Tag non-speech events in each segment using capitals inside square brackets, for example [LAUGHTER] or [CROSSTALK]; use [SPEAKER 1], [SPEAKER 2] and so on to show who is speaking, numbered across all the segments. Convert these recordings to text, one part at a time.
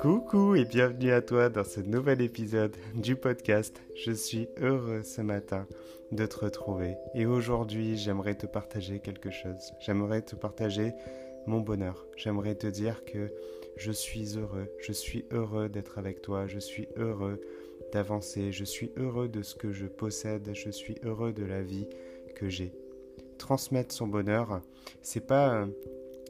[SPEAKER 1] Coucou et bienvenue à toi dans ce nouvel épisode du podcast. Je suis heureux ce matin de te retrouver et aujourd'hui j'aimerais te partager quelque chose. J'aimerais te partager mon bonheur. J'aimerais te dire que je suis heureux, je suis heureux d'être avec toi, je suis heureux d'avancer, je suis heureux de ce que je possède, je suis heureux de la vie que j'ai. Transmettre son bonheur, c'est pas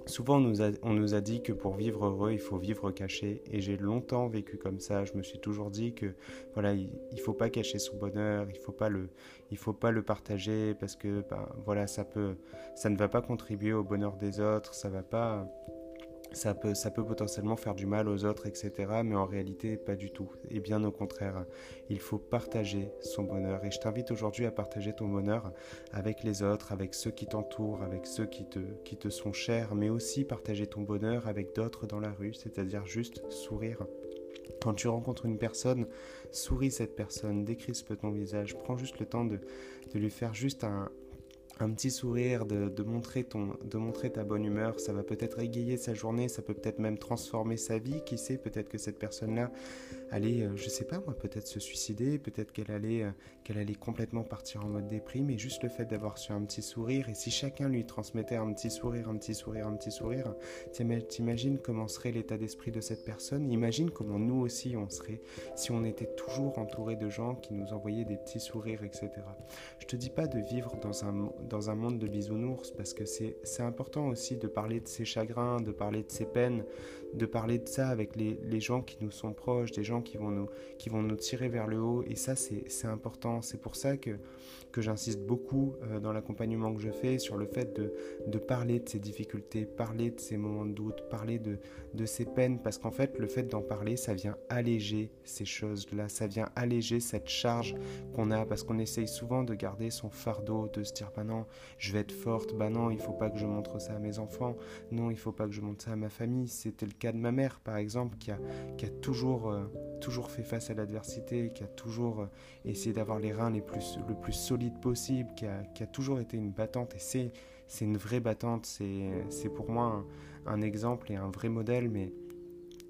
[SPEAKER 1] Souvent, on nous, a, dit que pour vivre heureux, il faut vivre caché. Et j'ai longtemps vécu comme ça. Je me suis toujours dit que voilà, il, ne faut pas cacher son bonheur, il faut pas le, il faut pas le partager parce que ben, voilà, ça peut, ça ne va pas contribuer au bonheur des autres, ça va pas ça peut, ça peut potentiellement faire du mal aux autres, etc. Mais en réalité, pas du tout. Et bien au contraire, il faut partager son bonheur. Et je t'invite aujourd'hui à partager ton bonheur avec les autres, avec ceux qui t'entourent, avec ceux qui te, qui te sont chers, mais aussi partager ton bonheur avec d'autres dans la rue, c'est-à-dire juste sourire. Quand tu rencontres une personne, souris cette personne, décrispe ton visage, prends juste le temps de, de lui faire juste un, un petit sourire, de, montrer ton, de montrer ta bonne humeur, ça va peut-être égayer sa journée, ça peut peut-être même transformer sa vie. Qui sait, peut-être que cette personne-là allait, euh, je sais pas moi, peut-être se suicider, peut-être qu'elle allait, euh, qu'elle allait complètement partir en mode déprime. Et juste le fait d'avoir su un petit sourire, et si chacun lui transmettait un petit sourire, un petit sourire, un petit sourire, t'imagines comment serait l'état d'esprit de cette personne. Imagine comment nous aussi on serait si on était toujours entouré de gens qui nous envoyaient des petits sourires, etc. Je te dis pas de vivre dans un dans un monde de bisounours parce que c'est important aussi de parler de ses chagrins, de parler de ses peines, de parler de ça avec les, les, gens qui nous sont proches, des gens qui vont nous, qui vont nous tirer vers le haut. Et ça, c'est important. C'est pour ça que, que j'insiste beaucoup euh, dans l'accompagnement que je fais sur le fait de, de parler de ses difficultés, parler de ses moments de doute, parler de, de ses peines. Parce qu'en fait, le fait d'en parler, ça vient alléger ces choses-là. Ça vient alléger cette charge qu'on a. Parce qu'on essaye souvent de garder son fardeau, de se dire, bah non, je vais être forte, bah non, il faut pas que je montre ça à mes enfants. Non, il faut pas que je montre ça à ma famille. C'était le cas de ma mère, par exemple, qui a, euh, toujours fait face à l'adversité, qui a toujours euh, essayé d'avoir les reins les plus, le plus solides possible, qui a, toujours été une battante. Et c'est, une vraie battante. C'est, pour moi un, exemple et un vrai modèle, mais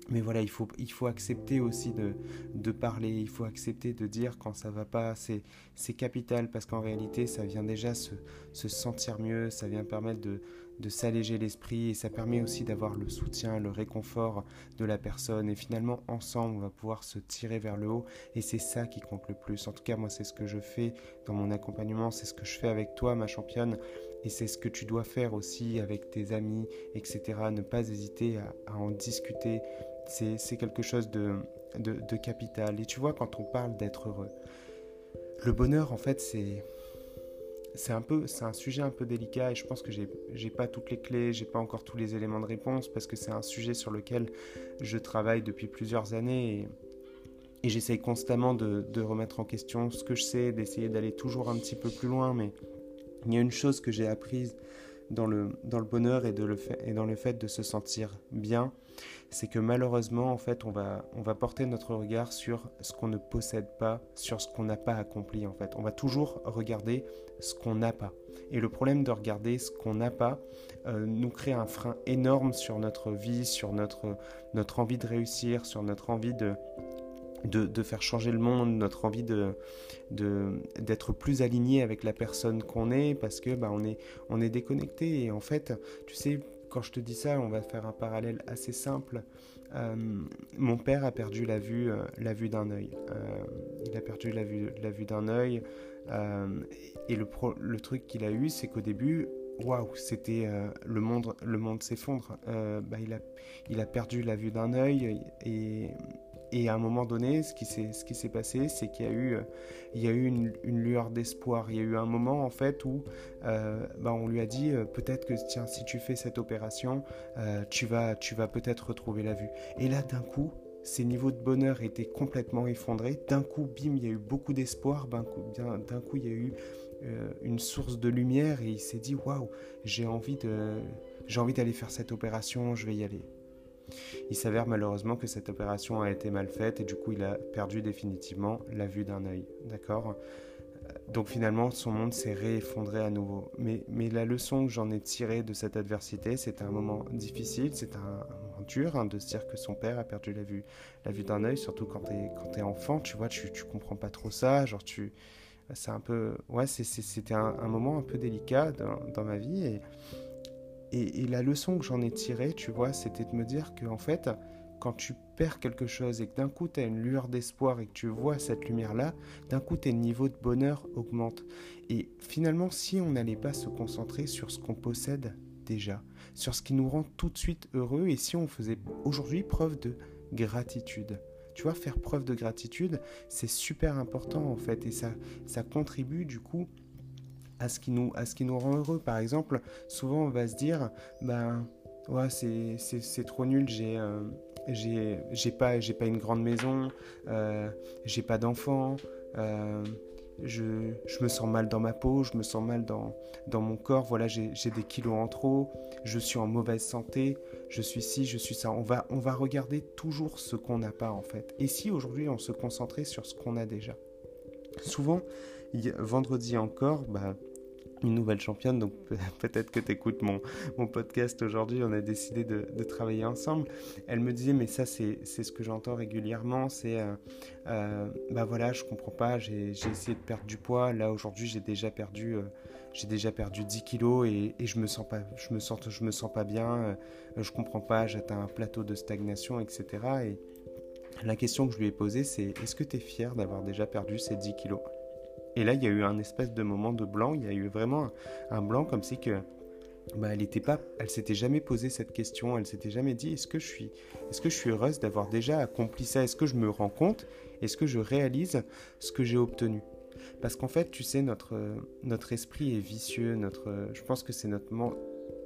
[SPEAKER 1] mais voilà, il faut, accepter aussi de, parler, il faut accepter de dire quand ça va pas, c'est capital parce qu'en réalité, ça vient déjà se, sentir mieux, ça vient permettre de, de s'alléger l'esprit et ça permet aussi d'avoir le soutien, le réconfort de la personne et finalement ensemble, on va pouvoir se tirer vers le haut et c'est ça qui compte le plus. En tout cas, moi, c'est ce que je fais dans mon accompagnement, c'est ce que je fais avec toi, ma championne, et c'est ce que tu dois faire aussi avec tes amis, etc. Ne pas hésiter à, en discuter c'est quelque chose de, de, capital. Et tu vois, quand on parle d'être heureux, le bonheur, en fait, c'est c'est un peu c'est un sujet un peu délicat et je pense que j'ai pas toutes les clés j'ai pas encore tous les éléments de réponse parce que c'est un sujet sur lequel je travaille depuis plusieurs années et, j'essaye constamment de, remettre en question ce que je sais d'essayer d'aller toujours un petit peu plus loin mais il y a une chose que j'ai apprise dans le, dans le bonheur et, de le et dans le fait de se sentir bien, c'est que malheureusement, en fait, on va, on va porter notre regard sur ce qu'on ne possède pas, sur ce qu'on n'a pas accompli, en fait. On va toujours regarder ce qu'on n'a pas. Et le problème de regarder ce qu'on n'a pas euh, nous crée un frein énorme sur notre vie, sur notre, notre envie de réussir, sur notre envie de, de, faire changer le monde, notre envie de, d'être plus aligné avec la personne qu'on est, parce que bah, on, est, on est déconnecté. Et en fait, tu sais, quand je te dis ça, on va faire un parallèle assez simple. Euh, mon père a perdu la vue, euh, la vue d'un œil. Euh, il a perdu la vue, la vue d'un œil. et le, le truc qu'il a eu, c'est qu'au début, waouh, c'était le monde, le monde s'effondre. Bah, il, a, il a perdu la vue d'un œil et, et à un moment donné, ce qui s'est passé, c'est qu'il y a eu, une, lueur d'espoir. Il y a eu un moment en fait où euh, bah, on lui a dit euh, peut-être que si tu fais cette opération, euh, tu vas, peut-être retrouver la vue. Et là, d'un coup, ses niveaux de bonheur étaient complètement effondrés. D'un coup, bim, il y a eu beaucoup d'espoir. D'un coup, coup, il y a eu une source de lumière et il s'est dit waouh, j'ai envie d'aller faire cette opération, je vais y aller. Il s'avère malheureusement que cette opération a été mal faite et du coup il a perdu définitivement la vue d'un œil. D'accord? Donc finalement, son monde s'est réeffondré à nouveau. Mais, mais la leçon que j'en ai tirée de cette adversité, c'était un moment difficile, c'est un, moment dur hein, de se dire que son père a perdu la vue, la vue d'un œil, surtout quand t'es quand es enfant, tu vois, tu, tu comprends pas trop ça, genre tu... C'est un peu... Ouais, c'était un, un, moment un peu délicat dans, ma vie. Et, la leçon que j'en ai tirée, tu vois, c'était de me dire que en fait, quand tu perds quelque chose et que d'un coup tu as une lueur d'espoir et que tu vois cette lumière-là, d'un coup tes niveaux de bonheur augmentent. Et finalement, si on n'allait pas se concentrer sur ce qu'on possède déjà, sur ce qui nous rend tout de suite heureux, et si on faisait aujourd'hui preuve de gratitude. Tu vois, faire preuve de gratitude, c'est super important en fait, et ça, ça contribue du coup à ce, qui nous, à ce qui nous rend heureux. Par exemple, souvent on va se dire, ben, ouais, c'est trop nul, j'ai... Euh, j'ai pas, pas une grande maison, euh, j'ai pas d'enfants, euh, je, je, me sens mal dans ma peau, je me sens mal dans, dans mon corps, voilà, j'ai des kilos en trop, je suis en mauvaise santé, je suis ci, je suis ça. On va, on va regarder toujours ce qu'on n'a pas en fait. Et si aujourd'hui on se concentrait sur ce qu'on a déjà? Souvent, vendredi encore, bah, une nouvelle championne, donc [LAUGHS] peut-être que tu écoutes mon, podcast aujourd'hui, on a décidé de, travailler ensemble. Elle me disait, mais ça c'est ce que j'entends régulièrement, c'est, euh, euh, bah voilà, je comprends pas, j'ai essayé de perdre du poids, là aujourd'hui j'ai déjà perdu... Euh, j'ai déjà perdu 10 kilos et, je me sens pas je me sens je me sens pas bien je comprends pas j'atteins un plateau de stagnation etc et la question que je lui ai posée c'est est-ce que tu es fier d'avoir déjà perdu ces 10 kilos? Et là, il y a eu un espèce de moment de blanc. Il y a eu vraiment un, blanc comme si que bah, elle était pas, elle s'était jamais posé cette question. Elle s'était jamais dit est-ce que je suis, heureuse d'avoir déjà accompli ça? Est-ce que je me rends compte? Est-ce que je réalise ce que j'ai obtenu? Parce qu'en fait, tu sais, notre notre esprit est vicieux. Notre, je pense que c'est notre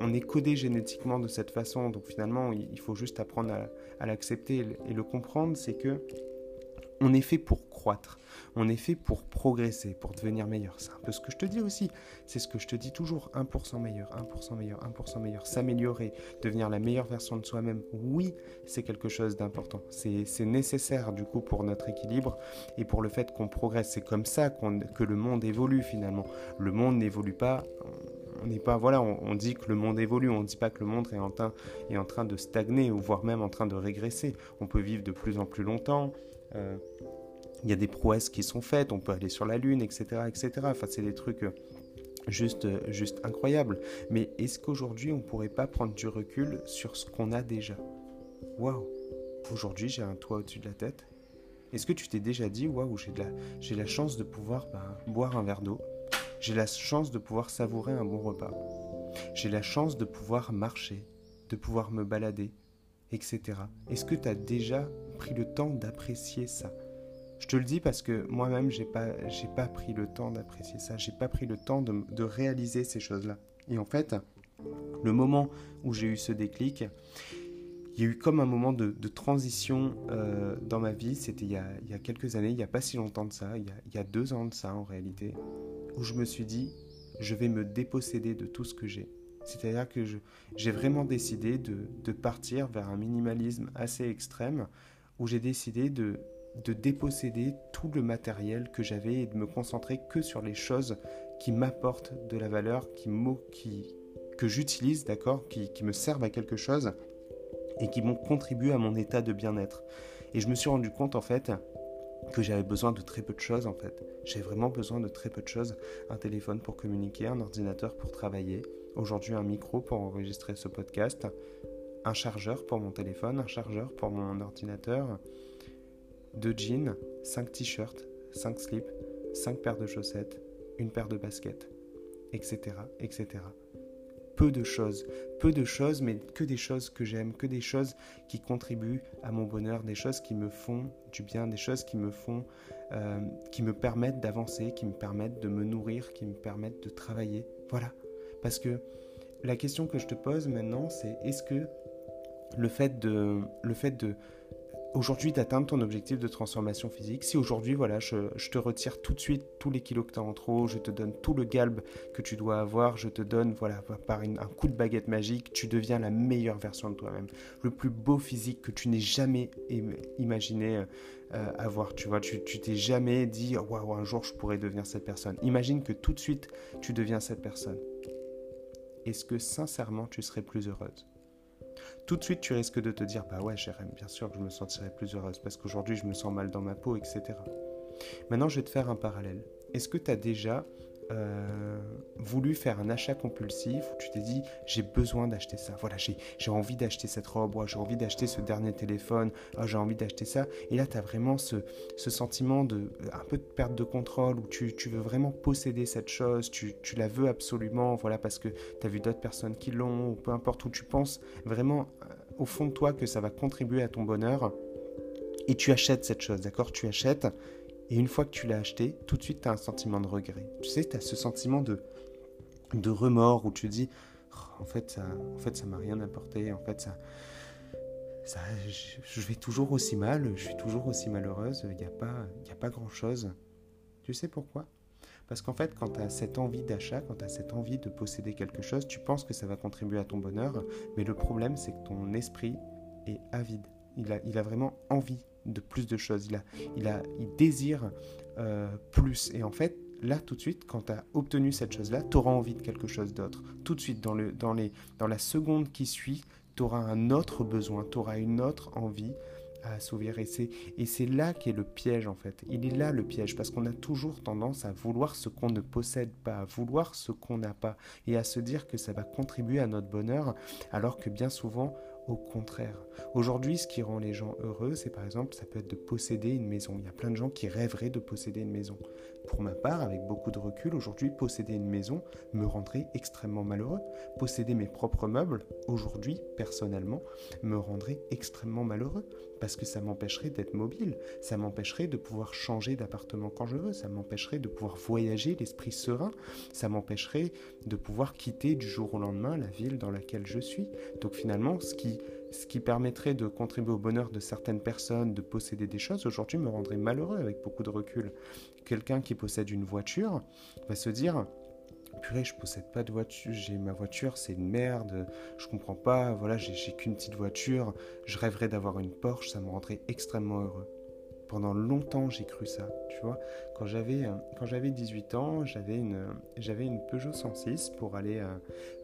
[SPEAKER 1] on est codé génétiquement de cette façon, donc finalement, il faut juste apprendre à, à l'accepter et le comprendre. C'est que on est fait pour croître. On est fait pour progresser, pour devenir meilleur. C'est un peu ce que je te dis aussi. C'est ce que je te dis toujours. 1% meilleur, 1% meilleur, 1% meilleur. S'améliorer, devenir la meilleure version de soi-même. Oui, c'est quelque chose d'important. C'est nécessaire du coup pour notre équilibre et pour le fait qu'on progresse. C'est comme ça que le monde évolue finalement. Le monde n'évolue pas on n'est pas voilà on, dit que le monde évolue on ne dit pas que le monde est en, train, est en train de stagner ou voire même en train de régresser on peut vivre de plus en plus longtemps il y a des prouesses qui sont faites, on peut aller sur la Lune, etc. etc. Enfin, c'est des trucs euh, juste, euh, juste incroyables. Mais est-ce qu'aujourd'hui, on ne pourrait pas prendre du recul sur ce qu'on a déjà? Waouh Aujourd'hui, j'ai un toit au-dessus de la tête. Est-ce que tu t'es déjà dit, waouh, j'ai la, j'ai la chance de pouvoir ben, boire un verre d'eau? J'ai la chance de pouvoir savourer un bon repas? J'ai la chance de pouvoir marcher, de pouvoir me balader, etc. Est-ce que tu as déjà pris le temps d'apprécier ça? Je te le dis parce que moi-même, j'ai pas, pas pris le temps d'apprécier ça. J'ai pas pris le temps de, réaliser ces choses-là. Et en fait, le moment où j'ai eu ce déclic, il y a eu comme un moment de, transition euh, dans ma vie. C'était il, y a quelques années, il n'y a pas si longtemps de ça, il y a, deux ans de ça en réalité, où je me suis dit, je vais me déposséder de tout ce que j'ai. C'est-à-dire que j'ai vraiment décidé de, partir vers un minimalisme assez extrême, où j'ai décidé de, de déposséder tout le matériel que j'avais et de me concentrer que sur les choses qui m'apportent de la valeur, qui, qui que j'utilise, d'accord, qui, qui me servent à quelque chose et qui m'ont contribué à mon état de bien-être. Et je me suis rendu compte en fait que j'avais besoin de très peu de choses en fait. J'ai vraiment besoin de très peu de choses. Un téléphone pour communiquer, un ordinateur pour travailler, aujourd'hui un micro pour enregistrer ce podcast, un chargeur pour mon téléphone, un chargeur pour mon ordinateur, deux jeans, 5 t-shirts, 5 slips, 5 paires de chaussettes, une paire de baskets, etc., etc. Peu de choses, peu de choses, mais que des choses que j'aime, que des choses qui contribuent à mon bonheur, des choses qui me font du bien, des choses qui me font, euh, qui me permettent d'avancer, qui me permettent de me nourrir, qui me permettent de travailler. Voilà. Parce que la question que je te pose maintenant, c'est est-ce que le fait de, le fait de aujourd'hui d'atteindre ton objectif de transformation physique, si aujourd'hui, voilà, je, te retire tout de suite tous les kilos que tu as en trop, je te donne tout le galbe que tu dois avoir, je te donne, voilà, par un coup de baguette magique, tu deviens la meilleure version de toi-même, le plus beau physique que tu n'aies jamais imaginé euh, avoir, tu vois, tu t'es jamais dit, waouh, un jour je pourrais devenir cette personne. Imagine que tout de suite, tu deviens cette personne. Est-ce que sincèrement, tu serais plus heureuse? Tout de suite tu risques de te dire bah ouais Jérém, bien sûr que je me sentirais plus heureuse parce qu'aujourd'hui je me sens mal dans ma peau, etc. Maintenant je vais te faire un parallèle. Est-ce que tu as déjà euh, voulu faire un achat compulsif où tu t'es dit j'ai besoin d'acheter ça, voilà j'ai envie d'acheter cette robe, j'ai envie d'acheter ce dernier téléphone, j'ai envie d'acheter ça, et là tu as vraiment ce, ce, sentiment de un peu de perte de contrôle où tu, tu veux vraiment posséder cette chose, tu, tu, la veux absolument, voilà parce que tu as vu d'autres personnes qui l'ont, ou peu importe où tu penses vraiment euh, au fond de toi que ça va contribuer à ton bonheur, et tu achètes cette chose, d'accord? Tu achètes et une fois que tu l'as acheté, tout de suite, tu as un sentiment de regret. Tu sais, tu as ce sentiment de, de remords où tu dis, oh, en fait, ça en fait, ça m'a rien apporté. En fait, ça, ça, je, vais toujours aussi mal, je suis toujours aussi malheureuse. Il n'y a pas, a pas grand-chose. Tu sais pourquoi? Parce qu'en fait, quand tu as cette envie d'achat, quand tu as cette envie de posséder quelque chose, tu penses que ça va contribuer à ton bonheur, mais le problème, c'est que ton esprit est avide. Il a, vraiment envie de plus de choses. Il, a, il, a, il désire euh, plus. Et en fait, là, tout de suite, quand tu as obtenu cette chose-là, tu auras envie de quelque chose d'autre. Tout de suite, dans, le, dans, les, dans la seconde qui suit, tu auras un autre besoin, tu auras une autre envie à assouvir. Et c'est, et c'est là qu'est le piège, en fait. Il est là le piège, parce qu'on a toujours tendance à vouloir ce qu'on ne possède pas, à vouloir ce qu'on n'a pas, et à se dire que ça va contribuer à notre bonheur, alors que bien souvent, au contraire. Aujourd'hui, ce qui rend les gens heureux, c'est par exemple, ça peut être de posséder une maison. Il y a plein de gens qui rêveraient de posséder une maison. Pour ma part, avec beaucoup de recul, aujourd'hui, posséder une maison me rendrait extrêmement malheureux. Posséder mes propres meubles, aujourd'hui, personnellement, me rendrait extrêmement malheureux parce que ça m'empêcherait d'être mobile, ça m'empêcherait de pouvoir changer d'appartement quand je veux, ça m'empêcherait de pouvoir voyager l'esprit serein, ça m'empêcherait de pouvoir quitter du jour au lendemain la ville dans laquelle je suis. Donc finalement, ce qui ce qui permettrait de contribuer au bonheur de certaines personnes, de posséder des choses, aujourd'hui me rendrait malheureux avec beaucoup de recul. Quelqu'un qui possède une voiture va se dire purée, je possède pas de voiture, j'ai ma voiture, c'est une merde, je comprends pas, voilà, j'ai qu'une petite voiture, je rêverais d'avoir une Porsche, ça me rendrait extrêmement heureux. Pendant longtemps, j'ai cru ça, tu vois. Quand j'avais quand j'avais 18 ans, j'avais une j'avais une Peugeot 106 pour aller euh,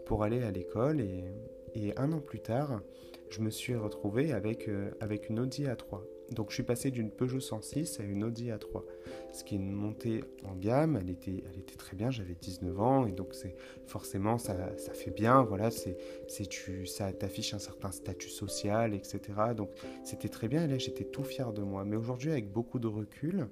[SPEAKER 1] pour aller à l'école et un an plus tard, je me suis retrouvé avec, euh, avec une Audi A3. Donc je suis passé d'une Peugeot 106 à une Audi A3, ce qui est une montée en gamme, elle était, elle était très bien, j'avais 19 ans, et donc c'est forcément ça, ça fait bien, voilà, c'est, tu, ça t'affiche un certain statut social, etc. Donc c'était très bien, et là j'étais tout fier de moi. Mais aujourd'hui avec beaucoup de recul,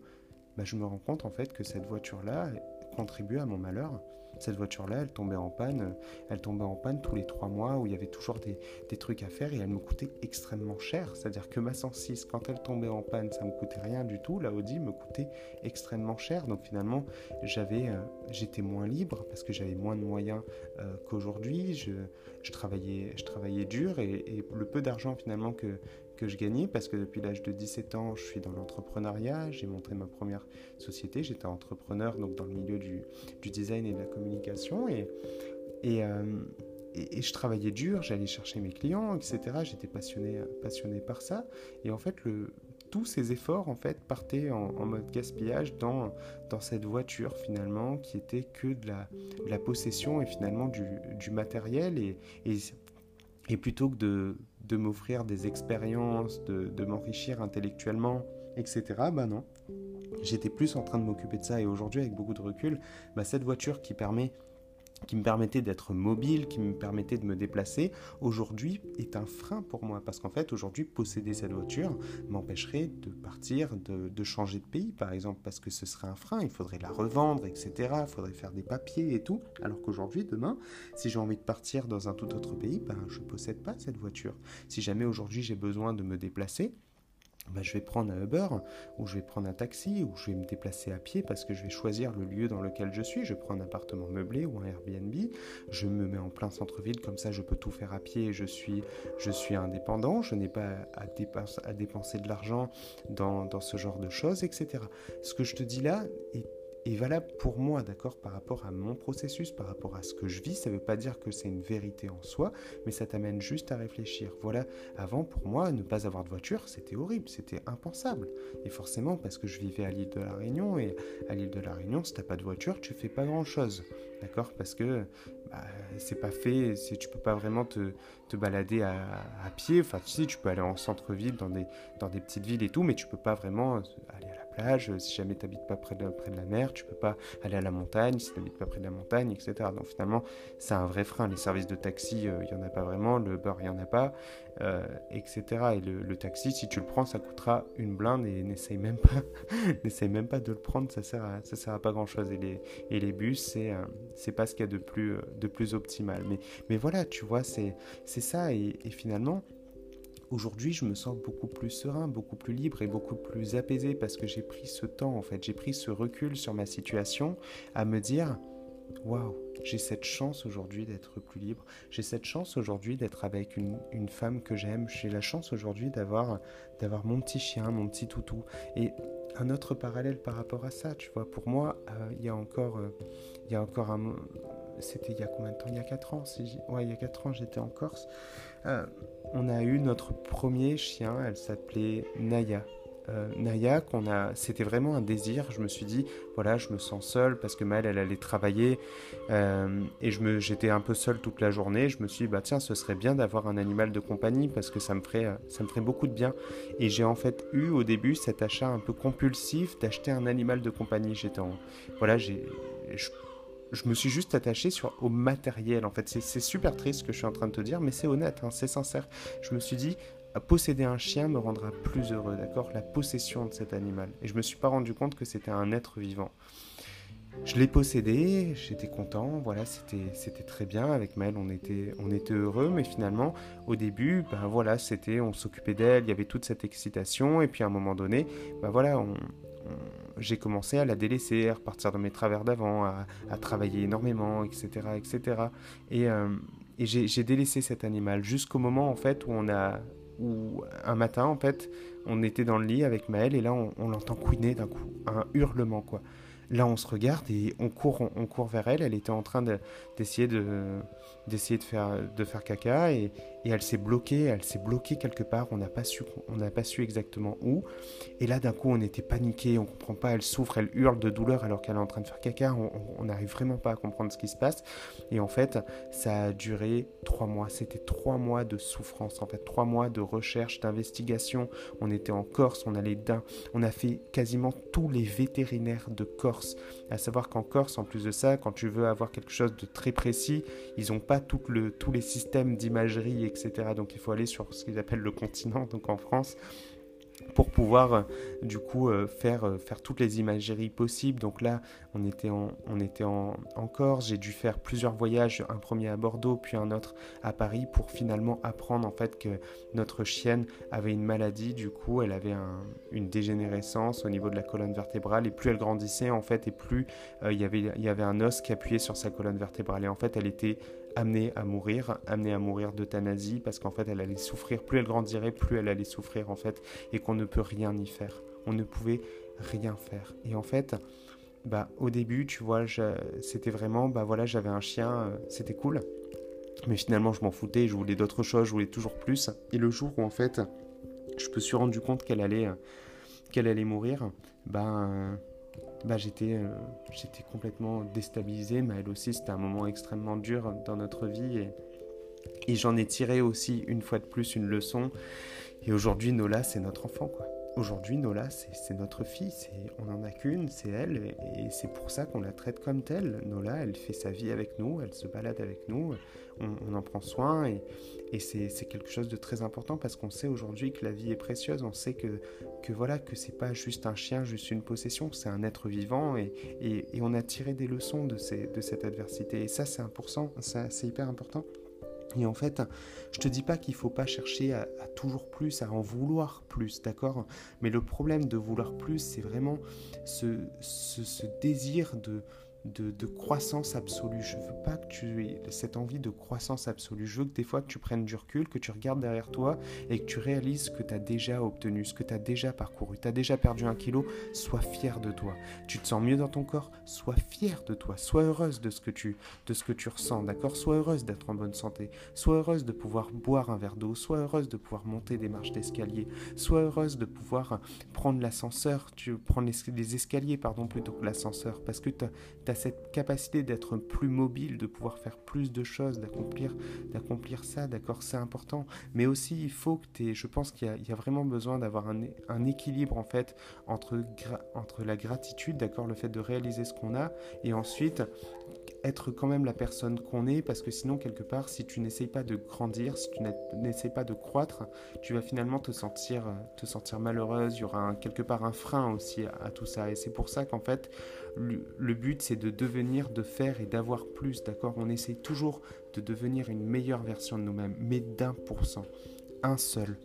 [SPEAKER 1] bah, je me rends compte en fait que cette voiture-là contribue à mon malheur. Cette voiture-là, elle tombait en panne, elle tombait en panne tous les trois mois où il y avait toujours des, trucs à faire et elle me coûtait extrêmement cher. C'est-à-dire que ma 106, quand elle tombait en panne, ça me coûtait rien du tout. La Audi me coûtait extrêmement cher. Donc finalement, j'avais, euh, j'étais moins libre parce que j'avais moins de moyens euh, qu'aujourd'hui. Je, travaillais, je travaillais dur et le peu d'argent finalement que, que je gagnais parce que depuis l'âge de 17 ans, je suis dans l'entrepreneuriat, j'ai monté ma première société, j'étais entrepreneur donc dans le milieu du, du, design et de la communication. Et, euh, et, et, je travaillais dur, j'allais chercher mes clients, etc. J'étais passionné, passionné par ça. Et en fait le, tous ces efforts en fait partaient en, mode gaspillage dans, dans cette voiture finalement qui était que de la, possession et finalement du, du matériel. Et, et, et plutôt que de de m'offrir des expériences, de, m'enrichir intellectuellement, etc. Bah non. J'étais plus en train de m'occuper de ça et aujourd'hui avec beaucoup de recul, bah cette voiture qui permet qui me permettait d'être mobile, qui me permettait de me déplacer, aujourd'hui est un frein pour moi. Parce qu'en fait, aujourd'hui, posséder cette voiture m'empêcherait de partir, de, changer de pays, par exemple, parce que ce serait un frein. Il faudrait la revendre, etc. Il faudrait faire des papiers et tout. Alors qu'aujourd'hui, demain, si j'ai envie de partir dans un tout autre pays, ben, je ne possède pas cette voiture. Si jamais aujourd'hui j'ai besoin de me déplacer, bah, je vais prendre un Uber ou je vais prendre un taxi ou je vais me déplacer à pied parce que je vais choisir le lieu dans lequel je suis. Je prends un appartement meublé ou un Airbnb. Je me mets en plein centre-ville comme ça je peux tout faire à pied. Je suis, je suis indépendant. Je n'ai pas à, dépenser, à dépenser de l'argent dans, dans ce genre de choses, etc. Ce que je te dis là est est valable pour moi, d'accord, par rapport à mon processus, par rapport à ce que je vis. Ça ne veut pas dire que c'est une vérité en soi, mais ça t'amène juste à réfléchir. Voilà, avant, pour moi, ne pas avoir de voiture, c'était horrible, c'était impensable. Et forcément, parce que je vivais à l'île de la Réunion, et à l'île de la Réunion, si tu n'as pas de voiture, tu fais pas grand-chose, d'accord Parce que bah, c'est pas fait, tu peux pas vraiment te, balader à, pied. Enfin, tu tu peux aller en centre-ville, dans des, petites villes et tout, mais tu peux pas vraiment aller à la euh, si jamais tu n'habites pas près de, près de la mer, tu peux pas aller à la montagne, si tu n'habites pas près de la montagne, etc. Donc finalement, c'est un vrai frein. Les services de taxi, euh, il n'y en a pas vraiment, le beurre, il n'y en a pas, euh, etc. Et le, taxi, si tu le prends, ça coûtera une blinde et n'essaye même pas, [LAUGHS] n'essaye même pas de le prendre, ça sert à, ça sert à pas grand chose. Et les, et les bus, c'est, c'est pas ce qu'il y a de plus, de plus optimal. Mais, mais voilà, tu vois, c'est, c'est ça. et finalement, Aujourd'hui, je me sens beaucoup plus serein, beaucoup plus libre et beaucoup plus apaisé parce que j'ai pris ce temps, en fait, j'ai pris ce recul sur ma situation à me dire Waouh, j'ai cette chance aujourd'hui d'être plus libre, j'ai cette chance aujourd'hui d'être avec une, femme que j'aime, j'ai la chance aujourd'hui d'avoir, d'avoir mon petit chien, mon petit toutou. Et un autre parallèle par rapport à ça, tu vois, pour moi, euh, il y a encore, euh, y a encore un, c'était il y a combien de temps? Il y a 4 ans. Si ouais, il y a 4 ans, j'étais en Corse. Euh, on a eu notre premier chien, elle s'appelait Naya. Euh, Naya, a, c'était vraiment un désir. Je me suis dit, voilà, je me sens seule parce que Maëlle, elle allait travailler euh, et je me, j'étais un peu seule toute la journée. Je me suis dit, bah tiens, ce serait bien d'avoir un animal de compagnie parce que ça me ferait, ça me ferait beaucoup de bien. Et j'ai en fait eu au début cet achat un peu compulsif d'acheter un animal de compagnie. J'étais en, voilà, j'ai, me suis juste attaché au matériel. En fait, c'est super triste ce que je suis en train de te dire, mais c'est honnête, hein, c'est sincère. Je me suis dit, posséder un chien me rendra plus heureux, d'accord? La possession de cet animal. Et je me suis pas rendu compte que c'était un être vivant. Je l'ai possédé, j'étais content, voilà, c'était très bien. Avec Mel, on était, on était heureux, mais finalement, au début, ben voilà, c'était, on s'occupait d'elle, il y avait toute cette excitation, et puis à un moment donné, ben voilà, on, j'ai commencé à la délaisser, à repartir dans mes travers d'avant, à, travailler énormément, etc. etc. Et, euh, j'ai délaissé cet animal jusqu'au moment en fait où on a où un matin en fait on était dans le lit avec Maëlle et là on, l'entend couiner d'un coup, un hurlement quoi. Là, on se regarde et on court, on, court vers elle. Elle était en train d'essayer de, d'essayer de, faire, de faire caca et, elle s'est bloquée. Elle s'est bloquée quelque part. On n'a pas su, on pas su exactement où. Et là, d'un coup, on était paniqué. On comprend pas. Elle souffre, elle hurle de douleur alors qu'elle est en train de faire caca. On n'arrive vraiment pas à comprendre ce qui se passe. Et en fait, ça a duré trois mois. C'était trois mois de souffrance. En fait, trois mois de recherche, d'investigation. On était en Corse. On allait d'un, on a fait quasiment tous les vétérinaires de Corse à savoir qu'en Corse, en plus de ça, quand tu veux avoir quelque chose de très précis, ils n'ont pas tout le, tous les systèmes d'imagerie, Donc il faut aller sur ce qu'ils appellent le continent, donc en France pour pouvoir euh, du coup euh, faire, euh, faire toutes les imageries possibles. Donc là, on était en, on était en, Corse, j'ai dû faire plusieurs voyages, un premier à Bordeaux, puis un autre à Paris, pour finalement apprendre en fait que notre chienne avait une maladie, du coup elle avait une dégénérescence au niveau de la colonne vertébrale, et plus elle grandissait en fait, et plus y il y avait un os qui appuyait sur sa colonne vertébrale, et en fait elle était amenée à mourir, amenée à mourir d'euthanasie parce qu'en fait elle allait souffrir, plus elle grandirait, plus elle allait souffrir en fait et qu'on ne peut rien y faire. On ne pouvait rien faire. Et en fait, bah au début, tu vois, c'était vraiment bah voilà, j'avais un chien, euh, c'était cool. Mais finalement, je m'en foutais, je voulais d'autres choses, je voulais toujours plus. Et le jour où en fait, je me suis rendu compte qu'elle allait qu'elle allait mourir, bah, j'étais, euh, j'étais complètement déstabilisé, mais elle aussi, c'était un moment extrêmement dur dans notre vie. Et, et j'en ai tiré aussi, une fois de plus, une leçon. Et aujourd'hui, Nola, c'est notre enfant, quoi. Aujourd'hui, Nola, c'est notre fille, on n'en a qu'une, c'est elle, et c'est pour ça qu'on la traite comme telle. Nola, elle fait sa vie avec nous, elle se balade avec nous, on, en prend soin, et, c'est quelque chose de très important parce qu'on sait aujourd'hui que la vie est précieuse, on sait que, que voilà, que c'est pas juste un chien, juste une possession, c'est un être vivant, et, on a tiré des leçons de, de cette adversité, et ça, c'est important, c'est hyper important. Et en fait, je te dis pas qu'il faut pas chercher à, toujours plus, à en vouloir plus, d'accord? Mais le problème de vouloir plus, c'est vraiment ce, ce désir de, de, croissance absolue. Je veux pas que tu aies cette envie de croissance absolue. Je veux que des fois que tu prennes du recul, que tu regardes derrière toi et que tu réalises ce que tu as déjà obtenu, ce que tu as déjà parcouru. Tu as déjà perdu un kilo, sois fier de toi. Tu te sens mieux dans ton corps, sois fier de toi. Sois heureuse de ce que tu, de ce que tu ressens, d'accord? Sois heureuse d'être en bonne santé. Sois heureuse de pouvoir boire un verre d'eau. Sois heureuse de pouvoir monter des marches d'escalier. Sois heureuse de pouvoir prendre l'ascenseur, tu prends les, escaliers pardon plutôt que l'ascenseur parce que cette capacité d'être plus mobile, de pouvoir faire plus de choses, d'accomplir, d'accomplir ça, d'accord, c'est important. Mais aussi, il faut que tu je pense qu'il y, a vraiment besoin d'avoir un, équilibre en fait entre, entre la gratitude, d'accord, le fait de réaliser ce qu'on a, et ensuite être quand même la personne qu'on est, parce que sinon, quelque part, si tu n'essayes pas de grandir, si tu n'essayes pas de croître, tu vas finalement te sentir, te sentir malheureuse. Il y aura quelque part un frein aussi à, tout ça. Et c'est pour ça qu'en fait, le, but, c'est de devenir, de faire et d'avoir plus, d'accord? On essaye toujours de devenir une meilleure version de nous-mêmes, mais d'un pour cent, un seul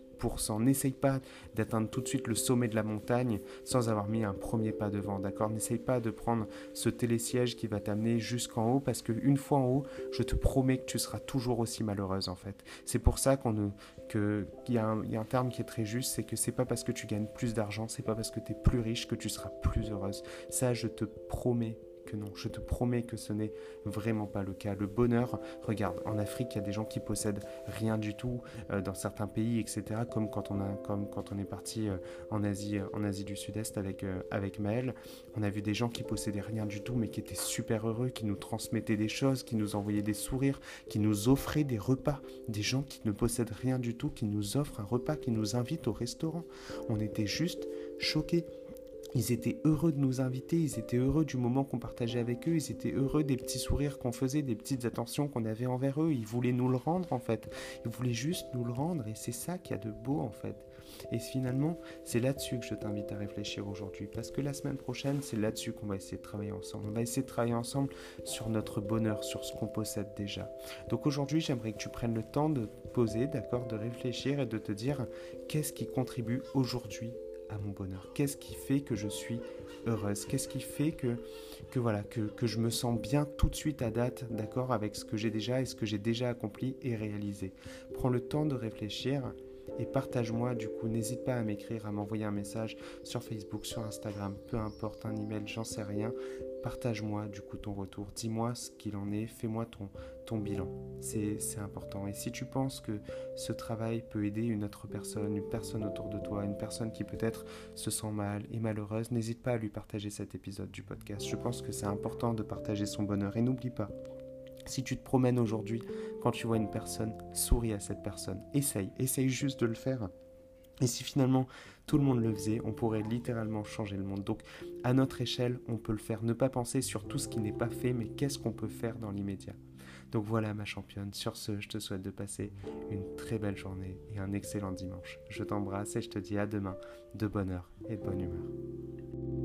[SPEAKER 1] N'essaye pas d'atteindre tout de suite le sommet de la montagne sans avoir mis un premier pas devant, d'accord? N'essaye pas de prendre ce télésiège qui va t'amener jusqu'en haut parce qu'une fois en haut, je te promets que tu seras toujours aussi malheureuse en fait. C'est pour ça qu'on qu'il y, a un terme qui est très juste, c'est que c'est pas parce que tu gagnes plus d'argent, c'est pas parce que tu es plus riche que tu seras plus heureuse. Ça, je te promets non. Je te promets que ce n'est vraiment pas le cas. Le bonheur, regarde, en Afrique, il y a des gens qui possèdent rien du tout, euh, dans certains pays, etc. Comme quand on, a, comme quand on est parti euh, en, Asie, euh, en Asie du Sud-Est avec, avec Maël. On a vu des gens qui possédaient rien du tout, mais qui étaient super heureux, qui nous transmettaient des choses, qui nous envoyaient des sourires, qui nous offraient des repas. Des gens qui ne possèdent rien du tout, qui nous offrent un repas, qui nous invitent au restaurant. On était juste choqués. Ils étaient heureux de nous inviter, ils étaient heureux du moment qu'on partageait avec eux, ils étaient heureux des petits sourires qu'on faisait, des petites attentions qu'on avait envers eux. Ils voulaient nous le rendre en fait. Ils voulaient juste nous le rendre et c'est ça qu'il y a de beau en fait. Et finalement, c'est là-dessus que je t'invite à réfléchir aujourd'hui parce que la semaine prochaine, c'est là-dessus qu'on va essayer de travailler ensemble. On va essayer de travailler ensemble sur notre bonheur, sur ce qu'on possède déjà. Donc aujourd'hui, j'aimerais que tu prennes le temps de poser, d'accord, de réfléchir et de te dire qu'est-ce qui contribue aujourd'hui à mon bonheur Qu'est-ce qui fait que je suis heureuse? Qu'est-ce qui fait que, que voilà que, que, je me sens bien tout de suite à date, d'accord, avec ce que j'ai déjà et ce que j'ai déjà accompli et réalisé? Prends le temps de réfléchir et partage-moi du coup. N'hésite pas à m'écrire, à m'envoyer un message sur Facebook, sur Instagram, peu importe, un email, j'en sais rien. Partage-moi du coup ton retour. Dis-moi ce qu'il en est. Fais-moi ton, ton bilan. C'est important. Et si tu penses que ce travail peut aider une autre personne, une personne autour de toi, une personne qui peut-être se sent mal et malheureuse, n'hésite pas à lui partager cet épisode du podcast. Je pense que c'est important de partager son bonheur. Et n'oublie pas, si tu te promènes aujourd'hui, quand tu vois une personne, souris à cette personne. Essaye, essaye juste de le faire. Et si finalement tout le monde le faisait, on pourrait littéralement changer le monde. Donc à notre échelle, on peut le faire. Ne pas penser sur tout ce qui n'est pas fait, mais qu'est-ce qu'on peut faire dans l'immédiat. Donc voilà ma championne, sur ce, je te souhaite de passer une très belle journée et un excellent dimanche. Je t'embrasse et je te dis à demain de bonheur et de bonne humeur.